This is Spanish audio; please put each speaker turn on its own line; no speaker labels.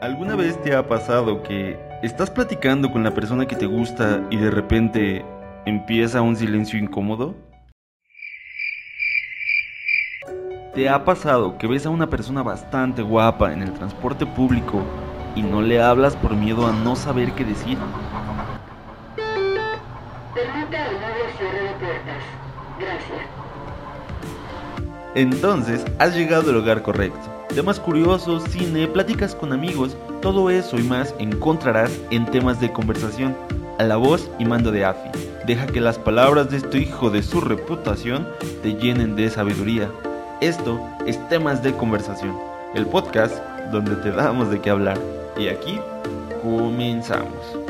¿Alguna vez te ha pasado que estás platicando con la persona que te gusta y de repente empieza un silencio incómodo? ¿Te ha pasado que ves a una persona bastante guapa en el transporte público y no le hablas por miedo a no saber qué decir?
Permite al cierre de puertas. Gracias.
Entonces has llegado al lugar correcto. Temas curiosos, cine, pláticas con amigos, todo eso y más encontrarás en temas de conversación, a la voz y mando de AFI. Deja que las palabras de este hijo de su reputación te llenen de sabiduría. Esto es Temas de Conversación, el podcast donde te damos de qué hablar. Y aquí comenzamos.